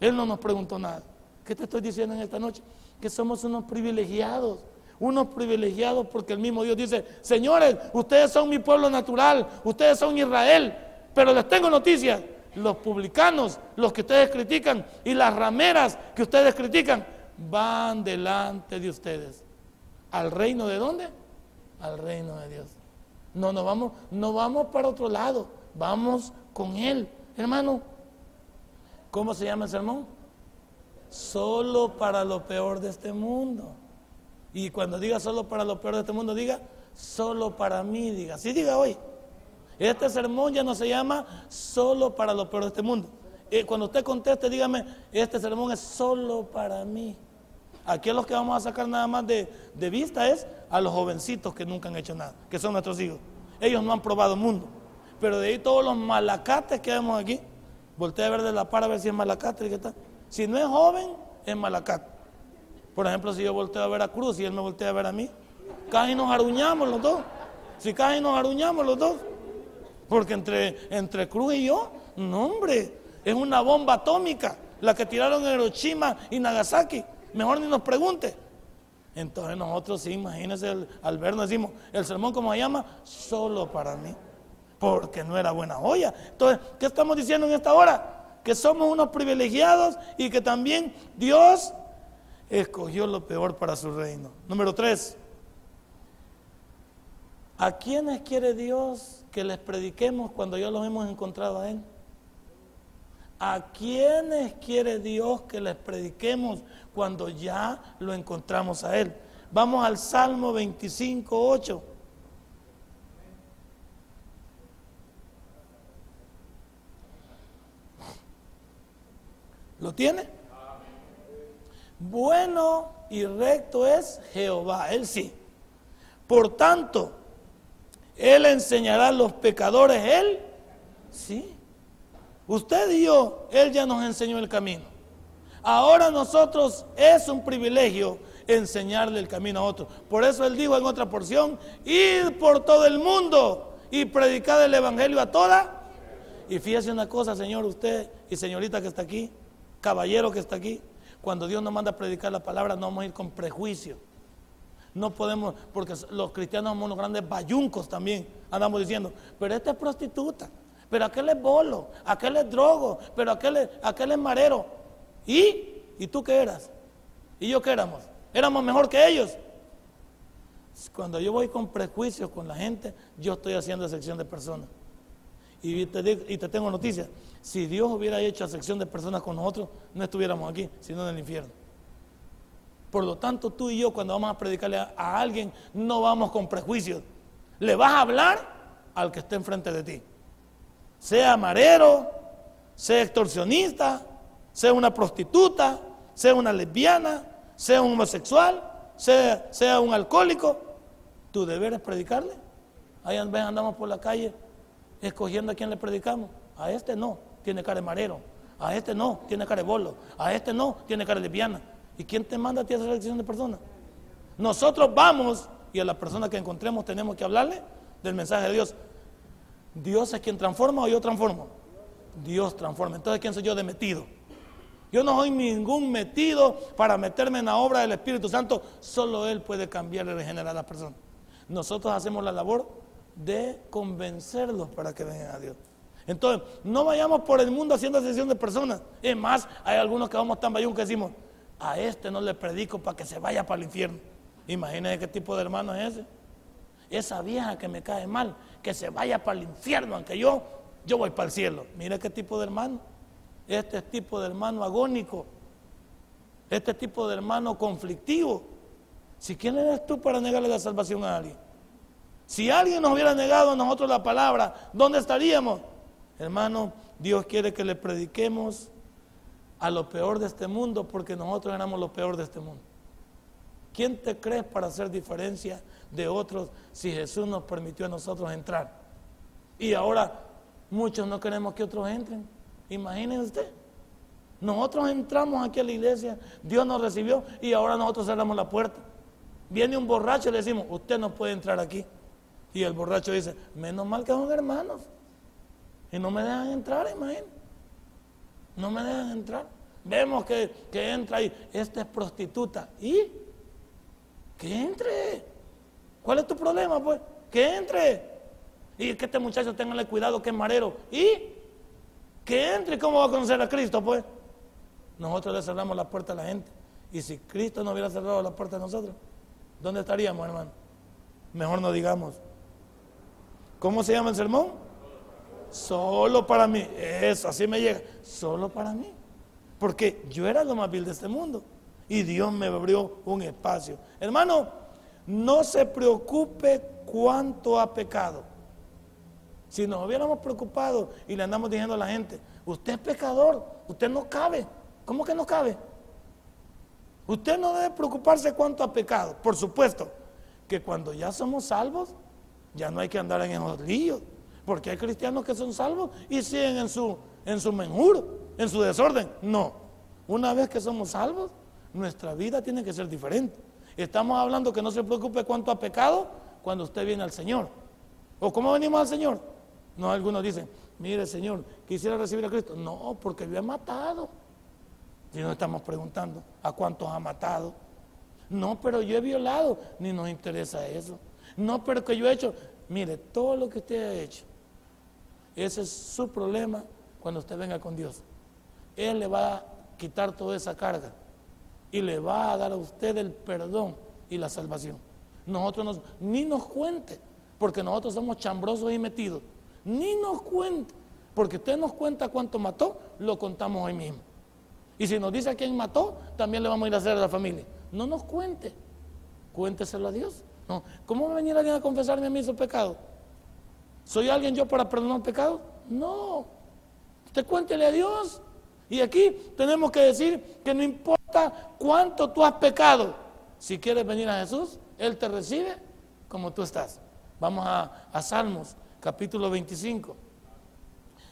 Él no nos preguntó nada. ¿Qué te estoy diciendo en esta noche? Que somos unos privilegiados. Unos privilegiados porque el mismo Dios dice, señores, ustedes son mi pueblo natural, ustedes son Israel, pero les tengo noticias. Los publicanos, los que ustedes critican, y las rameras que ustedes critican, van delante de ustedes. ¿Al reino de dónde? Al reino de Dios. No, no vamos, no vamos para otro lado, vamos con Él. Hermano, ¿cómo se llama el sermón? Solo para lo peor de este mundo. Y cuando diga solo para lo peor de este mundo, diga solo para mí, diga. Sí, diga hoy. Este sermón ya no se llama solo para lo peor de este mundo. Y cuando usted conteste, dígame, este sermón es solo para mí. Aquí a los que vamos a sacar nada más de, vista es a los jovencitos que nunca han hecho nada, que son nuestros hijos. Ellos no han probado el mundo. Pero de ahí todos los malacates que vemos aquí, voltea a ver de la par a ver si es malacate. ¿qué está? Si no es joven, es malacate. Por ejemplo, si yo volteo a ver a Cruz y él me voltea a ver a mí, casi nos aruñamos los dos. Si casi nos aruñamos los dos. Porque entre, entre Cruz y yo, no hombre, es una bomba atómica la que tiraron en Hiroshima y Nagasaki mejor ni nos pregunte. Entonces nosotros sí, imagínense al vernos decimos, el sermón como se llama, solo para mí, porque no era buena olla. Entonces, ¿qué estamos diciendo en esta hora? Que somos unos privilegiados y que también Dios escogió lo peor para su reino. Número tres, ¿a quiénes quiere Dios que les prediquemos cuando ya los hemos encontrado a Él? ¿A quiénes quiere Dios que les prediquemos cuando ya lo encontramos a Él? Vamos al Salmo 25, 8. ¿Lo tiene? Bueno y recto es Jehová, Él sí. Por tanto, Él enseñará a los pecadores, Él sí. Usted y yo, Él ya nos enseñó el camino. Ahora nosotros es un privilegio enseñarle el camino a otro. Por eso Él dijo en otra porción, ir por todo el mundo y predicar el Evangelio a toda. Y fíjese una cosa, Señor, usted y señorita que está aquí, caballero que está aquí, cuando Dios nos manda a predicar la palabra, no vamos a ir con prejuicio. No podemos, porque los cristianos somos unos grandes bayuncos también, andamos diciendo, pero esta es prostituta pero aquel es bolo, aquel es drogo, pero aquel es, aquel es marero. ¿Y? ¿Y tú qué eras? ¿Y yo qué éramos? ¿Éramos mejor que ellos? Cuando yo voy con prejuicios con la gente, yo estoy haciendo excepción de personas. Y te, y te tengo noticias, si Dios hubiera hecho excepción de personas con nosotros, no estuviéramos aquí, sino en el infierno. Por lo tanto, tú y yo cuando vamos a predicarle a, alguien, no vamos con prejuicios. Le vas a hablar al que esté enfrente de ti. Sea marero, sea extorsionista, sea una prostituta, sea una lesbiana, sea un homosexual, sea, sea un alcohólico. Tu deber es predicarle. Ahí andamos por la calle escogiendo a quién le predicamos. A este no, tiene cara de marero. A este no, tiene cara de bolo. A este no, tiene cara de lesbiana. ¿Y quién te manda a ti a hacer elección de personas? Nosotros vamos y a la persona que encontremos tenemos que hablarle del mensaje de Dios. Dios es quien transforma o yo transformo. Dios transforma. Entonces, ¿quién soy yo de metido? Yo no soy ningún metido para meterme en la obra del Espíritu Santo. Solo Él puede cambiar y regenerar a las personas. Nosotros hacemos la labor de convencerlos para que vengan a Dios. Entonces, no vayamos por el mundo haciendo sesión de personas. Es más, hay algunos que vamos tan bayún que decimos, a este no le predico para que se vaya para el infierno. Imagínense qué tipo de hermano es ese. Esa vieja que me cae mal, que se vaya para el infierno, aunque yo, yo voy para el cielo. Mira qué tipo de hermano. Este tipo de hermano agónico. Este tipo de hermano conflictivo. Si quién eres tú para negarle la salvación a alguien. Si alguien nos hubiera negado a nosotros la palabra, ¿dónde estaríamos? Hermano, Dios quiere que le prediquemos a lo peor de este mundo porque nosotros éramos lo peor de este mundo. ¿Quién te crees para hacer diferencia de otros si Jesús nos permitió a nosotros entrar? Y ahora muchos no queremos que otros entren. Imagínense usted. Nosotros entramos aquí a la iglesia, Dios nos recibió y ahora nosotros cerramos la puerta. Viene un borracho y le decimos, usted no puede entrar aquí. Y el borracho dice, menos mal que son hermanos. Y no me dejan entrar, imagínense. No me dejan entrar. Vemos que, entra ahí. Esta es prostituta. ¿Y? Que entre. ¿Cuál es tu problema, pues? Que entre. Y que este muchacho tenga cuidado que es marero. ¿Y? Que entre. ¿Cómo va a conocer a Cristo, pues? Nosotros le cerramos la puerta a la gente. Y si Cristo no hubiera cerrado la puerta a nosotros, ¿dónde estaríamos, hermano? Mejor no digamos. ¿Cómo se llama el sermón? Solo para mí. Eso, así me llega. Solo para mí. Porque yo era lo más vil de este mundo. Y Dios me abrió un espacio. Hermano, no se preocupe cuánto ha pecado. Si nos hubiéramos preocupado y le andamos diciendo a la gente, usted es pecador, usted no cabe. ¿Cómo que no cabe? Usted no debe preocuparse cuánto ha pecado. Por supuesto que cuando ya somos salvos, ya no hay que andar en esos líos. Porque hay cristianos que son salvos y siguen en su, en su menjuro, en su desorden. No. Una vez que somos salvos, nuestra vida tiene que ser diferente. Estamos hablando que no se preocupe cuánto ha pecado cuando usted viene al Señor. ¿O cómo venimos al Señor? No, algunos dicen, mire Señor, quisiera recibir a Cristo. No, porque yo he matado. Y no estamos preguntando a cuántos ha matado. No, pero yo he violado. Ni nos interesa eso. No, pero que yo he hecho. Mire, todo lo que usted ha hecho ese es su problema cuando usted venga con Dios. Él le va a quitar toda esa carga y le va a dar a usted el perdón y la salvación. Nosotros ni nos cuente, porque nosotros somos chambrosos y metidos. Ni nos cuente, porque usted nos cuenta cuánto mató, lo contamos hoy mismo. Y si nos dice a quién mató, también le vamos a ir a hacer a la familia. No nos cuente, cuénteselo a Dios. No. ¿Cómo va a venir alguien a confesarme a mí su pecado? ¿Soy alguien yo para perdonar pecado? No. Usted cuéntele a Dios. Y aquí tenemos que decir que no importa cuánto tú has pecado, si quieres venir a Jesús, Él te recibe como tú estás. Vamos a, Salmos, capítulo 25.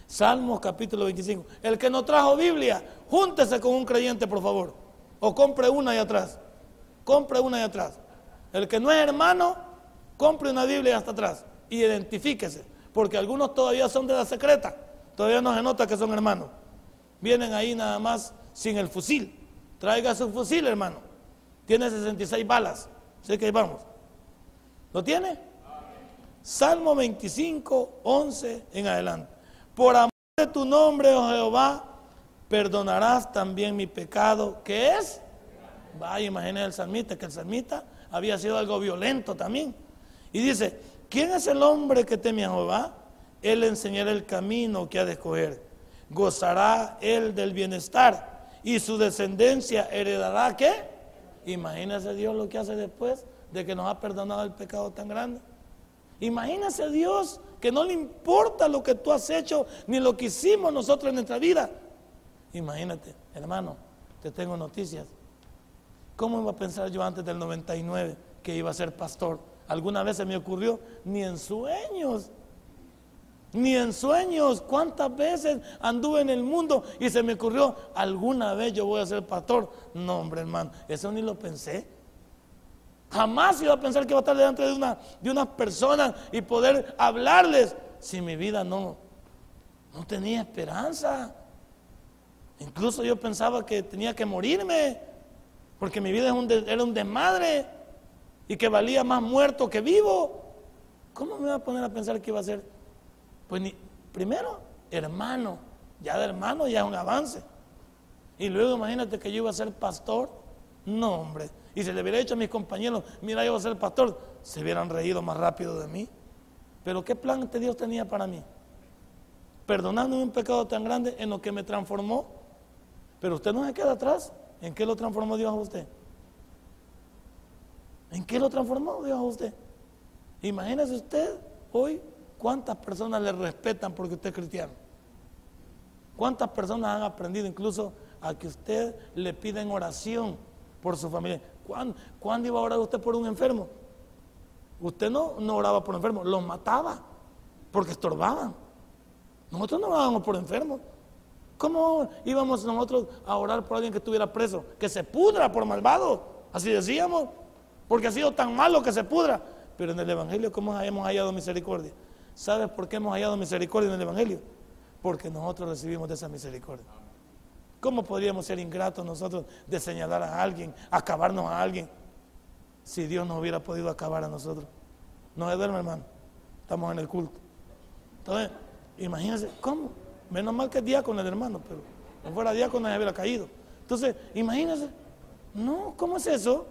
Salmos, capítulo 25. El que no trajo Biblia, júntese con un creyente, por favor. O compre una ahí atrás. Compre una ahí atrás. El que no es hermano, compre una Biblia hasta atrás y identifíquese, porque algunos todavía son de la secreta, todavía no se nota que son hermanos. Vienen ahí nada más sin el fusil. Traiga su fusil, hermano. Tiene 66 balas. Sé que ahí vamos. ¿Lo tiene? Salmo 25, 11 en adelante. Por amor de tu nombre, oh Jehová, perdonarás también mi pecado, que es. Vaya, imagínese el salmista, que el salmista había sido algo violento también. Y dice, ¿quién es el hombre que teme a Jehová? Él enseñará el camino que ha de escoger. Gozará él del bienestar y su descendencia heredará qué? Imagínese Dios lo que hace después de que nos ha perdonado el pecado tan grande. Imagínese Dios que no le importa lo que tú has hecho ni lo que hicimos nosotros en nuestra vida. Imagínate, hermano, te tengo noticias. ¿Cómo iba a pensar yo antes del 99 que iba a ser pastor? ¿Alguna vez se me ocurrió? Ni en sueños. Ni en sueños. ¿Cuántas veces anduve en el mundo y se me ocurrió, alguna vez yo voy a ser pastor? No, hombre, hermano, eso ni lo pensé. Jamás iba a pensar que iba a estar delante de, una, de unas personas y poder hablarles si mi vida no, no tenía esperanza. Incluso yo pensaba que tenía que morirme, porque mi vida era un desmadre y que valía más muerto que vivo. ¿Cómo me iba a poner a pensar que iba a ser? Pues ni, primero, hermano, ya de hermano ya es un avance. Y luego imagínate que yo iba a ser pastor. No, hombre. Y si le hubiera dicho a mis compañeros, mira, yo voy a ser pastor, se hubieran reído más rápido de mí. Pero ¿qué plan Dios tenía para mí? Perdonándome un pecado tan grande en lo que me transformó. Pero usted no se queda atrás. ¿En qué lo transformó Dios a usted? ¿En qué lo transformó Dios a usted? Imagínese usted hoy cuántas personas le respetan porque usted es cristiano. ¿Cuántas personas han aprendido incluso a que usted le piden oración por su familia? ¿Cuándo, iba a orar usted por un enfermo? Usted no, no oraba por enfermos, los mataba porque estorbaban. Nosotros no orábamos por enfermos. ¿Cómo íbamos nosotros a orar por alguien que estuviera preso? Que se pudra por malvado. Así decíamos. Porque ha sido tan malo que se pudra. Pero en el Evangelio, ¿cómo hemos hallado misericordia? ¿Sabes por qué hemos hallado misericordia en el Evangelio? Porque nosotros recibimos de esa misericordia. ¿Cómo podríamos ser ingratos nosotros de señalar a alguien, acabarnos a alguien, si Dios nos hubiera podido acabar a nosotros? No se duerme, hermano. Estamos en el culto. Entonces, imagínense, ¿cómo? Menos mal que es diácono el hermano, pero no fuera diácono se hubiera caído. Entonces, imagínense. No, ¿cómo es eso?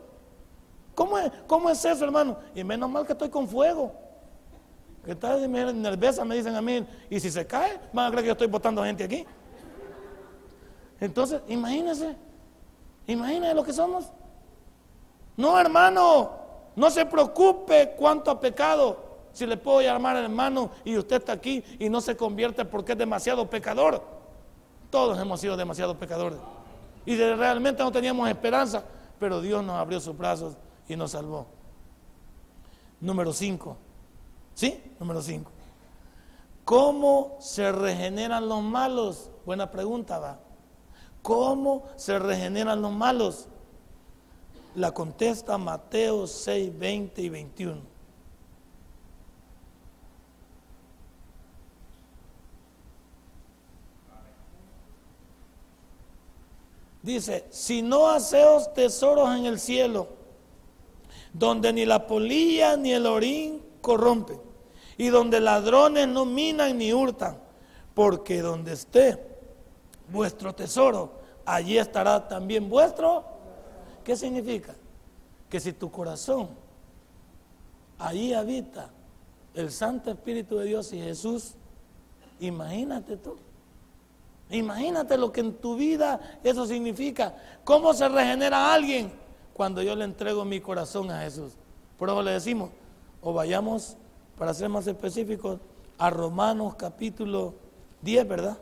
¿Cómo es, ¿Cómo es eso, hermano? Y menos mal que estoy con fuego. Que está nerviosa, me dicen a mí. Y si se cae, van a creer que yo estoy botando gente aquí. Entonces, imagínense. Imagínense lo que somos. No, hermano, no se preocupe cuánto ha pecado. Si le puedo llamar hermano y usted está aquí y no se convierte porque es demasiado pecador. Todos hemos sido demasiado pecadores. Y realmente no teníamos esperanza, pero Dios nos abrió sus brazos y nos salvó. Número 5. ¿Sí? Número 5. ¿Cómo se regeneran los malos? Buena pregunta, va. ¿Cómo se regeneran los malos? La contesta Mateo 6, 20 y 21. Dice, si no haceos tesoros en el cielo, donde ni la polilla ni el orín corrompen, y donde ladrones no minan ni hurtan, porque donde esté vuestro tesoro, allí estará también vuestro. ¿Qué significa? Que si tu corazón, ahí habita el Santo Espíritu de Dios y Jesús, imagínate tú. Imagínate lo que en tu vida eso significa. ¿Cómo se regenera alguien? Cuando yo le entrego mi corazón a Jesús. Por eso le decimos, o vayamos, para ser más específicos, a Romanos capítulo 10, ¿verdad?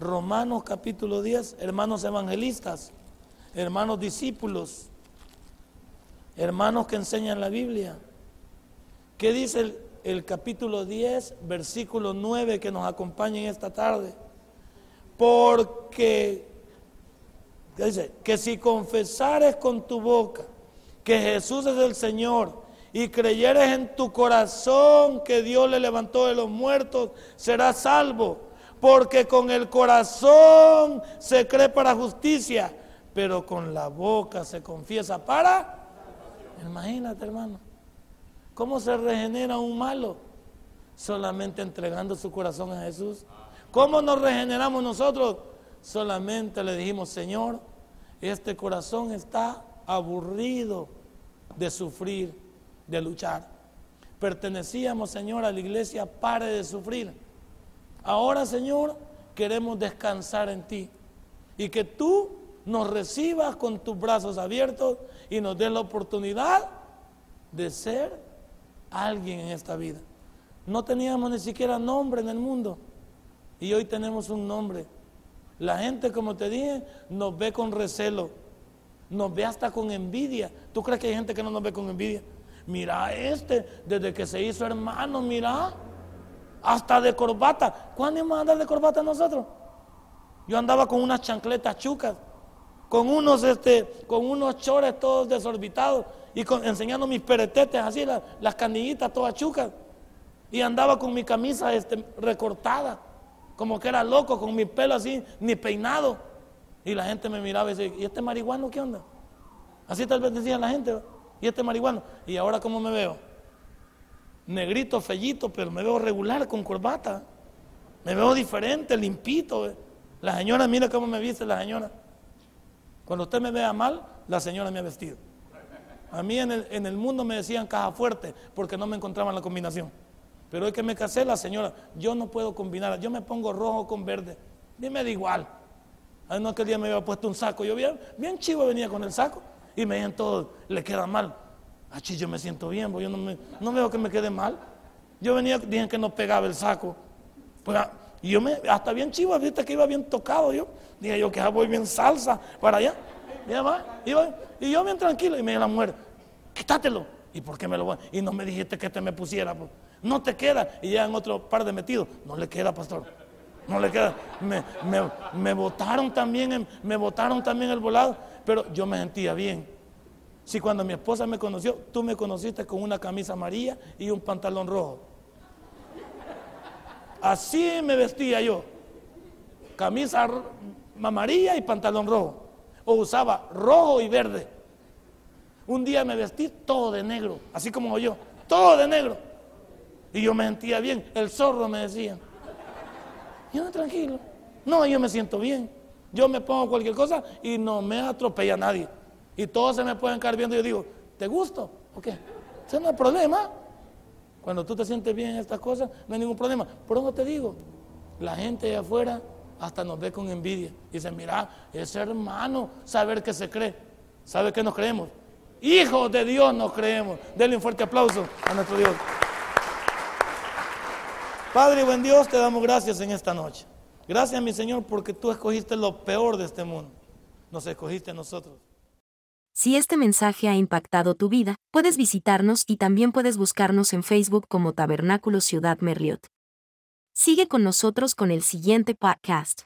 Romanos capítulo 10, hermanos evangelistas, hermanos discípulos, hermanos que enseñan la Biblia. ¿Qué dice el, capítulo 10, versículo 9 que nos acompaña en esta tarde? Porque dice, que si confesares con tu boca que Jesús es el Señor y creyeres en tu corazón que Dios le levantó de los muertos, serás salvo. Porque con el corazón se cree para justicia, pero con la boca se confiesa para... Imagínate, hermano. ¿Cómo se regenera un malo? Solamente entregando su corazón a Jesús. ¿Cómo nos regeneramos nosotros? Solamente le dijimos, Señor, este corazón está aburrido. de sufrir, de luchar. Pertenecíamos, Señor, a la iglesia, pare de sufrir. Ahora, Señor, queremos descansar en ti y que tú nos recibas con tus brazos abiertos y nos des la oportunidad de ser alguien en esta vida. No teníamos ni siquiera nombre en el mundo y hoy tenemos un nombre. La gente, como te dije, nos ve con recelo, nos ve hasta con envidia. ¿Tú crees que hay gente que no nos ve con envidia? Mira este, desde que se hizo hermano, mira, hasta de corbata. ¿Cuándo íbamos a andar de corbata nosotros? Yo andaba con unas chancletas chucas, con unos, este, con unos chores todos desorbitados y enseñando mis peretetes así, las canillitas todas chucas. Y andaba con mi camisa este, recortada, como que era loco, con mi pelo así, ni peinado. Y la gente me miraba y decía, ¿y este marihuano qué onda? Así tal vez decía la gente, ¿y este marihuano? Y ahora cómo me veo? Negrito, fellito, pero me veo regular con corbata. Me veo diferente, limpito. La señora, mira cómo me viste la señora. Cuando usted me vea mal, la señora me ha vestido. A mí en el, en el mundo me decían caja fuerte porque no me encontraban la combinación. Pero hoy que me casé, la señora, yo no puedo combinar, yo me pongo rojo con verde. Y me da igual. Ay, no, aquel día me había puesto un saco. Yo bien, bien chivo venía con el saco y me dijeron todo, le queda mal. Achí, yo me siento bien, yo no, me, no veo que me quede mal. Yo venía, dije que no pegaba el saco. Pues, ah, y yo me, hasta bien chivo, viste que iba bien tocado yo. Dije yo que voy bien salsa para allá. Y, y yo bien tranquilo. Y me dijo la mujer, quítatelo. ¿Y por qué me lo voy? Y no me dijiste que te me pusiera. Pues. No te queda. Y en otro par de metidos. No le queda, pastor. No le queda. Me, me, me también, me botaron también el volado. Pero yo me sentía bien. Si cuando mi esposa me conoció, tú me conociste con una camisa amarilla y un pantalón rojo. Así me vestía yo. Camisa amarilla y pantalón rojo. O usaba rojo y verde. Un día me vestí todo de negro, así como yo, todo de negro. Y yo me sentía bien. El zorro me decía. Yo tranquilo. No, yo me siento bien. Yo me pongo cualquier cosa y no me atropella nadie. Y todos se me pueden caer viendo y yo digo, ¿te gusto? ¿O qué? Ese no es problema. Cuando tú te sientes bien en estas cosas, no hay ningún problema. Por eso te digo, la gente de afuera hasta nos ve con envidia. Dice, mira, ese hermano, saber que se cree. ¿Sabe que nos creemos? Hijos de Dios nos creemos. Denle un fuerte aplauso a nuestro Dios. Padre, buen Dios, te damos gracias en esta noche. Gracias, mi Señor, porque tú escogiste lo peor de este mundo. Nos escogiste a nosotros. Si este mensaje ha impactado tu vida, puedes visitarnos y también puedes buscarnos en Facebook como Tabernáculo Ciudad Merliot. Sigue con nosotros con el siguiente podcast.